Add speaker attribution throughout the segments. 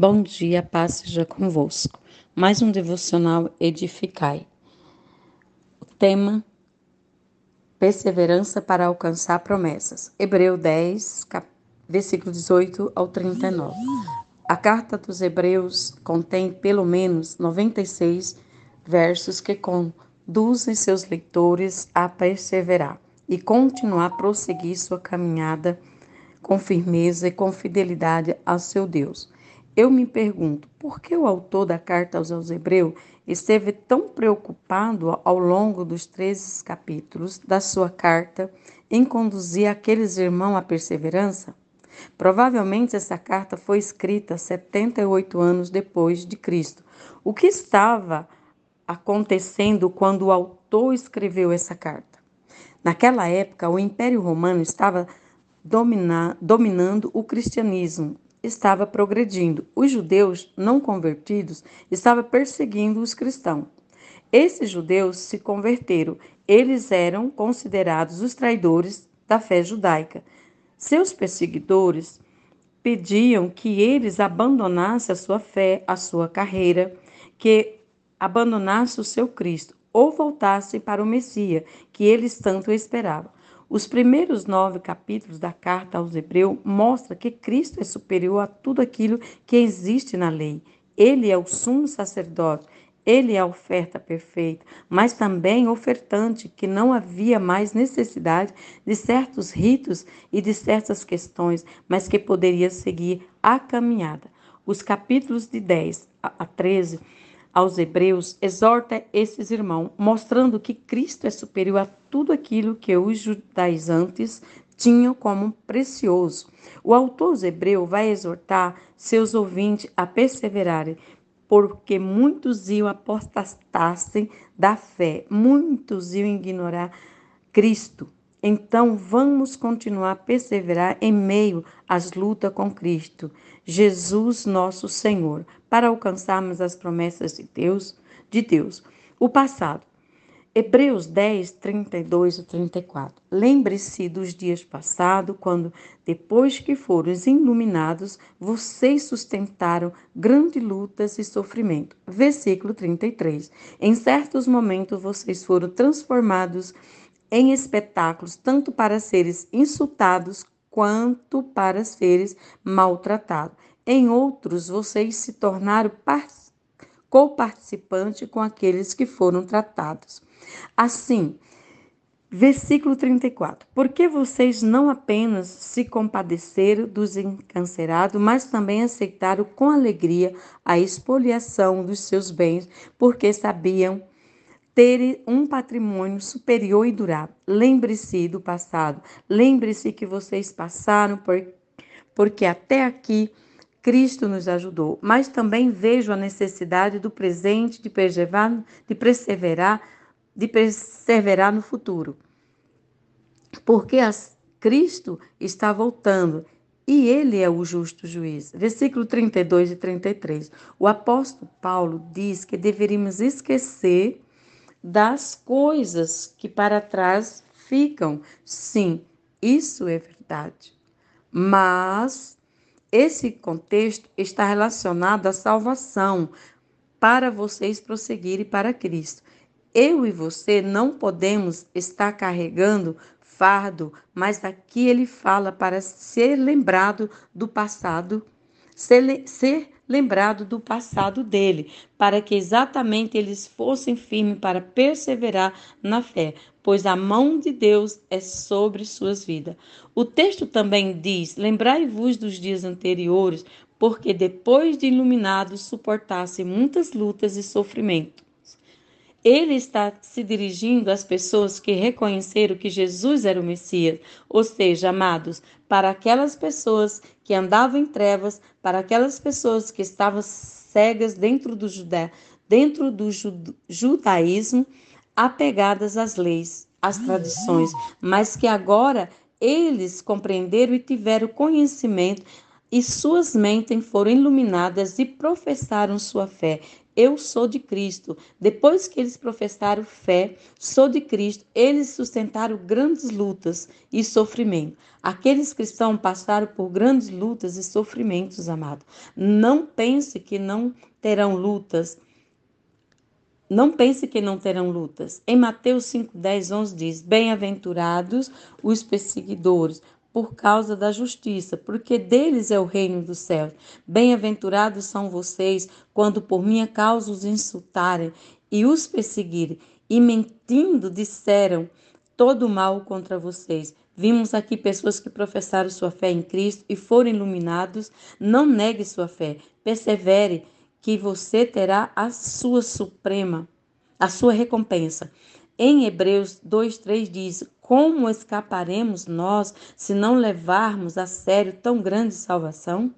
Speaker 1: Bom dia, paz seja convosco. Mais um devocional Edificai. O tema Perseverança para alcançar promessas. Hebreu 10, cap... versículo 18 ao 39. A carta dos Hebreus contém pelo menos 96 versos que conduzem seus leitores a perseverar e continuar a prosseguir sua caminhada com firmeza e com fidelidade ao seu Deus. Eu me pergunto, por que o autor da carta aos Hebreus esteve tão preocupado ao longo dos 13 capítulos da sua carta em conduzir aqueles irmãos à perseverança? Provavelmente essa carta foi escrita 78 anos depois de Cristo. O que estava acontecendo quando o autor escreveu essa carta? Naquela época, o Império Romano estava dominando o cristianismo, estava progredindo. Os judeus não convertidos estavam perseguindo os cristãos. Esses judeus se converteram. Eles eram considerados os traidores da fé judaica. Seus perseguidores pediam que eles abandonassem a sua fé, a sua carreira, que abandonassem o seu Cristo ou voltassem para o Messias, que eles tanto esperavam. Os primeiros nove capítulos da carta aos Hebreus mostram que Cristo é superior a tudo aquilo que existe na lei. Ele é o sumo sacerdote, ele é a oferta perfeita, mas também ofertante, que não havia mais necessidade de certos ritos e de certas questões, mas que poderia seguir a caminhada. Os capítulos de 10 a 13 aos Hebreus, exorta esses irmãos, mostrando que Cristo é superior a tudo aquilo que os judaizantes tinham como precioso. O autor dos Hebreus vai exortar seus ouvintes a perseverarem, porque muitos iam apostastassem da fé, muitos iam ignorar Cristo. Então vamos continuar a perseverar em meio às lutas com Cristo, Jesus nosso Senhor, para alcançarmos as promessas de Deus, de Deus. O passado. Hebreus 10, 32 e 34. Lembre-se dos dias passados, quando, depois que foram iluminados, vocês sustentaram grandes lutas e sofrimento. Versículo 33. Em certos momentos vocês foram transformados em espetáculos, tanto para seres insultados quanto para seres maltratados. Em outros, vocês se tornaram co-participantes com aqueles que foram tratados. Assim, versículo 34. Porque vocês não apenas se compadeceram dos encancerados, mas também aceitaram com alegria a expoliação dos seus bens, porque sabiam ter um patrimônio superior e durável. Lembre-se do passado. Lembre-se que vocês passaram por, porque até aqui Cristo nos ajudou, mas também vejo a necessidade do presente de perseverar, de perseverar, de perseverar no futuro. Porque as, Cristo está voltando e ele é o justo juiz. Versículo 32 e 33. O apóstolo Paulo diz que deveríamos esquecer das coisas que para trás ficam. Sim, isso é verdade. Mas esse contexto está relacionado à salvação para vocês prosseguirem para Cristo. Eu e você não podemos estar carregando fardo, mas aqui ele fala para ser lembrado do passado, ser, ser lembrado do passado dele, para que exatamente eles fossem firmes para perseverar na fé, pois a mão de Deus é sobre suas vidas. O texto também diz: Lembrai-vos dos dias anteriores, porque depois de iluminados suportassem muitas lutas e sofrimentos. Ele está se dirigindo às pessoas que reconheceram que Jesus era o Messias, ou seja, amados, para aquelas pessoas que andavam em trevas, para aquelas pessoas que estavam cegas dentro do, Judá, dentro do judaísmo, apegadas às leis, às tradições, mas que agora eles compreenderam e tiveram conhecimento e suas mentes foram iluminadas e professaram sua fé. Eu sou de Cristo. Depois que eles professaram fé, sou de Cristo, eles sustentaram grandes lutas e sofrimento. Aqueles cristãos passaram por grandes lutas e sofrimentos, amado. Não pense que não terão lutas. Não pense que não terão lutas. Em Mateus 5, 10, 11 diz: Bem-aventurados os perseguidores, por causa da justiça, porque deles é o reino dos céus. Bem-aventurados são vocês quando por minha causa os insultarem e os perseguirem, e mentindo disseram todo mal contra vocês. Vimos aqui pessoas que professaram sua fé em Cristo e foram iluminados. Não negue sua fé, persevere, que você terá a sua suprema, a sua recompensa. Em Hebreus 2:3 diz: Como escaparemos nós se não levarmos a sério tão grande salvação?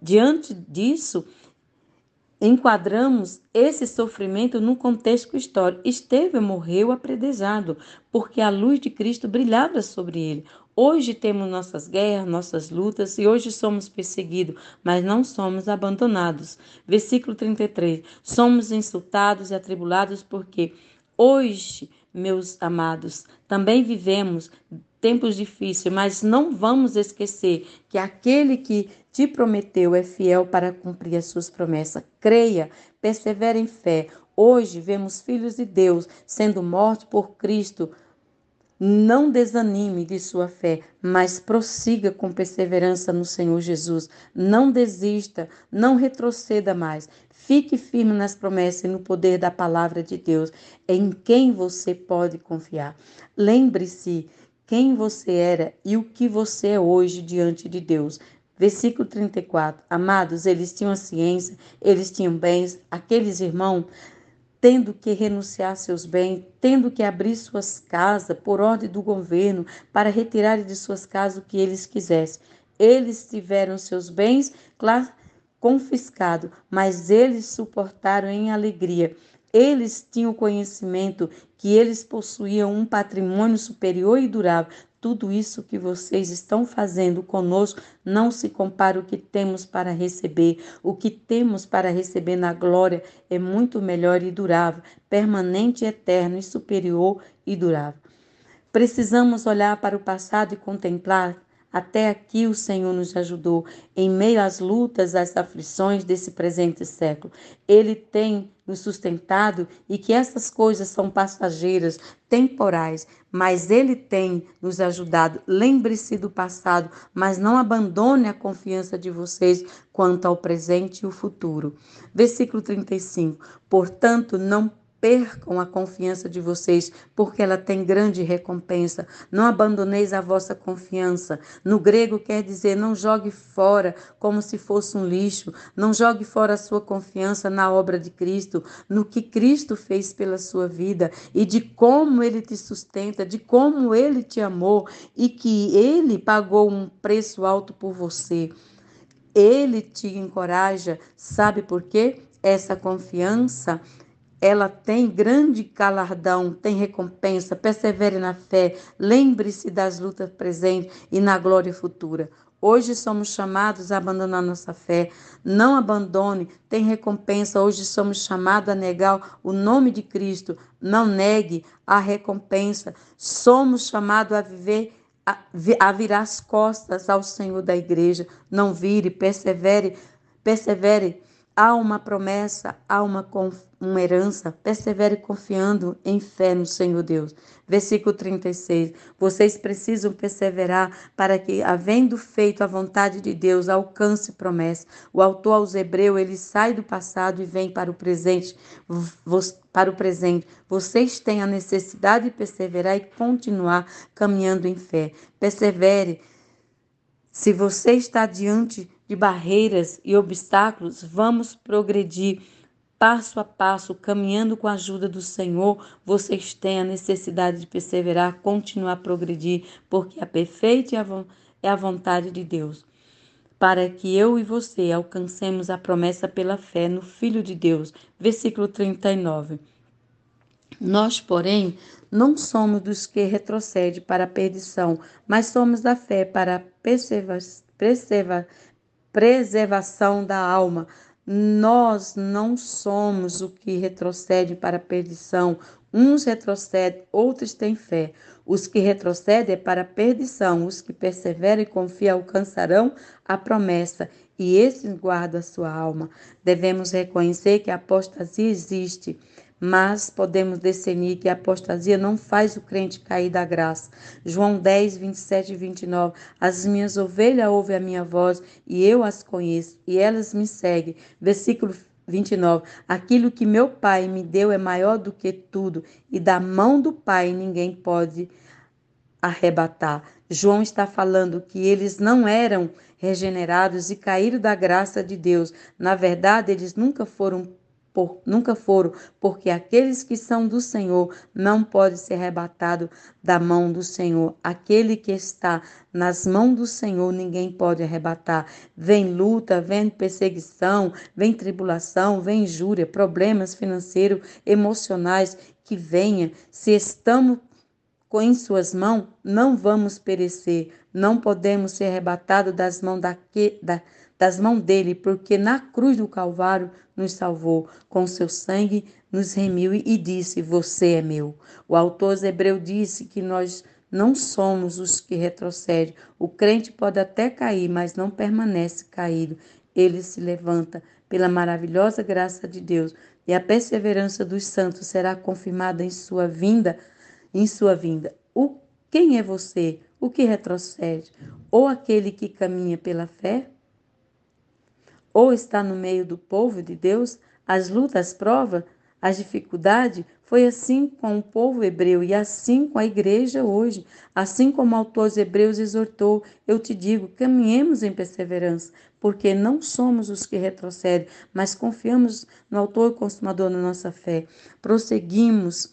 Speaker 1: Diante disso, enquadramos esse sofrimento no contexto histórico. Estevão morreu apredejado, porque a luz de Cristo brilhava sobre ele. Hoje temos nossas guerras, nossas lutas e hoje somos perseguidos, mas não somos abandonados. Versículo 33. Somos insultados e atribulados porque Hoje, meus amados, também vivemos tempos difíceis, mas não vamos esquecer que aquele que te prometeu é fiel para cumprir as suas promessas. Creia, persevere em fé. Hoje vemos filhos de Deus sendo mortos por Cristo. Não desanime de sua fé, mas prossiga com perseverança no Senhor Jesus. Não desista, não retroceda mais. Fique firme nas promessas e no poder da palavra de Deus, em quem você pode confiar. Lembre-se quem você era e o que você é hoje diante de Deus. Versículo 34. Amados, eles tinham ciência, eles tinham bens, aqueles irmãos, tendo que renunciar seus bens, tendo que abrir suas casas por ordem do governo para retirar de suas casas o que eles quisessem. Eles tiveram seus bens, claro confiscado, mas eles suportaram em alegria. Eles tinham conhecimento que eles possuíam um patrimônio superior e durável. Tudo isso que vocês estão fazendo conosco não se compara ao que temos para receber. O que temos para receber na glória é muito melhor e durável, permanente, eterno e superior e durável. Precisamos olhar para o passado e contemplar até aqui o Senhor nos ajudou em meio às lutas, às aflições desse presente século. Ele tem nos sustentado e que essas coisas são passageiras, temporais, mas Ele tem nos ajudado. Lembre-se do passado, mas não abandone a confiança de vocês quanto ao presente e o futuro. Versículo 35. Portanto, não percam a confiança de vocês, porque ela tem grande recompensa. Não abandoneis a vossa confiança. No grego quer dizer não jogue fora como se fosse um lixo. Não jogue fora a sua confiança na obra de Cristo, no que Cristo fez pela sua vida e de como ele te sustenta, de como ele te amou e que ele pagou um preço alto por você. Ele te encoraja, sabe por quê? Essa confiança ela tem grande galardão, tem recompensa. Persevere na fé, lembre-se das lutas presentes e na glória futura. Hoje somos chamados a abandonar nossa fé. Não abandone, tem recompensa. Hoje somos chamados a negar o nome de Cristo. Não negue a recompensa. Somos chamados a viver, a, a virar as costas ao Senhor da igreja. Não vire, persevere, persevere Há uma promessa, há uma, uma herança. Persevere confiando em fé no Senhor Deus. Versículo 36. Vocês precisam perseverar para que, havendo feito a vontade de Deus, alcance promessa. O autor aos Hebreus, ele sai do passado e vem para o presente. Para o presente. Vocês têm a necessidade de perseverar e continuar caminhando em fé. Persevere. Se você está diante de barreiras e obstáculos, vamos progredir passo a passo, caminhando com a ajuda do Senhor. Vocês têm a necessidade de perseverar, continuar a progredir, porque a perfeita é a vontade de Deus. Para que eu e você alcancemos a promessa pela fé no Filho de Deus. Versículo 39. Nós, porém, não somos dos que retrocedem para a perdição, mas somos da fé para a preservação da alma. Nós não somos o que retrocede para a perdição. Uns retrocedem, outros têm fé. Os que retrocedem é para a perdição. Os que perseveram e confiam alcançarão a promessa. E esses guardam a sua alma. Devemos reconhecer que a apostasia existe mas podemos discernir que a apostasia não faz o crente cair da graça. João 10, 27 e 29. As minhas ovelhas ouvem a minha voz e eu as conheço e elas me seguem. Versículo 29. Aquilo que meu Pai me deu é maior do que tudo e da mão do Pai ninguém pode arrebatar. João está falando que eles não eram regenerados e caíram da graça de Deus. Na verdade, eles nunca foram por, nunca foram, porque aqueles que são do Senhor não podem ser arrebatados da mão do Senhor. Aquele que está nas mãos do Senhor, ninguém pode arrebatar. Vem luta, vem perseguição, vem tribulação, vem injúria, problemas financeiros, emocionais, que venha. Se estamos em suas mãos, não vamos perecer, não podemos ser arrebatados das mãos daquele. Da, das mãos dele, porque na cruz do Calvário nos salvou, com seu sangue nos remiu e disse: Você é meu. O autor hebreu disse que nós não somos os que retrocedem. O crente pode até cair, mas não permanece caído. Ele se levanta pela maravilhosa graça de Deus, e a perseverança dos santos será confirmada em sua vinda, em sua vinda. O quem é você? O que retrocede? Ou aquele que caminha pela fé? Ou está no meio do povo de Deus, as lutas, as provas, as dificuldades, foi assim com o povo hebreu e assim com a igreja hoje. Assim como o autor dos Hebreus exortou, eu te digo, caminhemos em perseverança, porque não somos os que retrocedem, mas confiamos no autor e consumador da nossa fé. Prosseguimos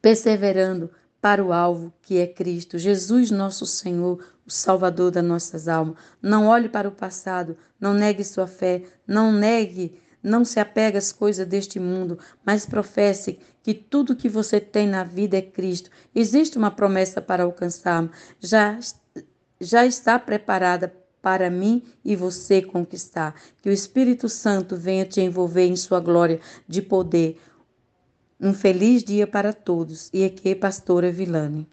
Speaker 1: perseverando para o alvo que é Cristo, Jesus, nosso Senhor, o Salvador das nossas almas. Não olhe para o passado, não negue sua fé, não negue, não se apegue às coisas deste mundo, mas professe que tudo que você tem na vida é Cristo. Existe uma promessa para alcançar, já, já está preparada para mim e você conquistar. Que o Espírito Santo venha te envolver em sua glória de poder. Um feliz dia para todos. E aqui, Pastora Vilane.